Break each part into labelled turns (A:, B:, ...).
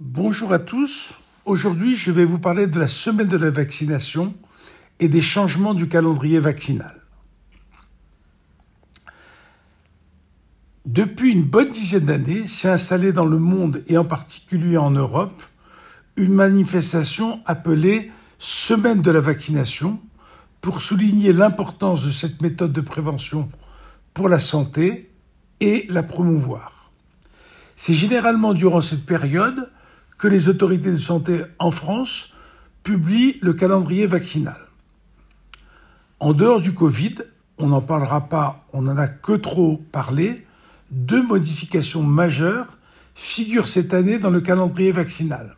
A: Bonjour à tous. Aujourd'hui, je vais vous parler de la semaine de la vaccination et des changements du calendrier vaccinal. Depuis une bonne dizaine d'années, s'est installée dans le monde et en particulier en Europe une manifestation appelée Semaine de la vaccination pour souligner l'importance de cette méthode de prévention pour la santé et la promouvoir. C'est généralement durant cette période que les autorités de santé en France publient le calendrier vaccinal. En dehors du Covid, on n'en parlera pas, on n'en a que trop parlé, deux modifications majeures figurent cette année dans le calendrier vaccinal.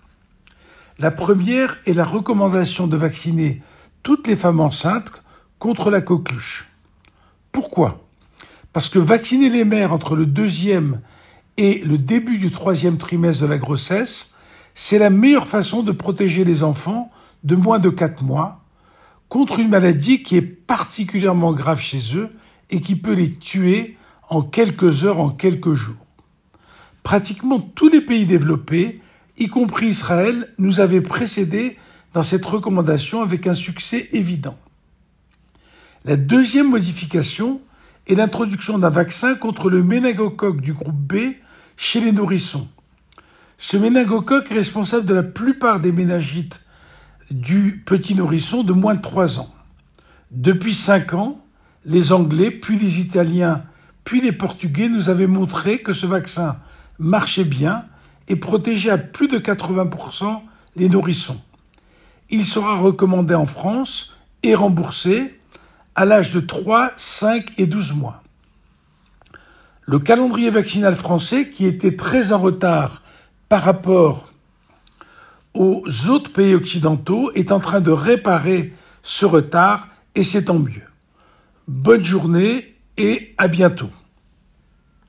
A: La première est la recommandation de vacciner toutes les femmes enceintes contre la coqueluche. Pourquoi? Parce que vacciner les mères entre le deuxième et le début du troisième trimestre de la grossesse, c'est la meilleure façon de protéger les enfants de moins de 4 mois contre une maladie qui est particulièrement grave chez eux et qui peut les tuer en quelques heures, en quelques jours. Pratiquement tous les pays développés, y compris Israël, nous avaient précédés dans cette recommandation avec un succès évident. La deuxième modification est l'introduction d'un vaccin contre le méningocoque du groupe B chez les nourrissons. Ce méningocoque est responsable de la plupart des méningites du petit nourrisson de moins de 3 ans. Depuis 5 ans, les Anglais, puis les Italiens, puis les Portugais nous avaient montré que ce vaccin marchait bien et protégeait à plus de 80% les nourrissons. Il sera recommandé en France et remboursé à l'âge de 3, 5 et 12 mois. Le calendrier vaccinal français, qui était très en retard par rapport aux autres pays occidentaux, est en train de réparer ce retard et c'est tant mieux. Bonne journée et à bientôt.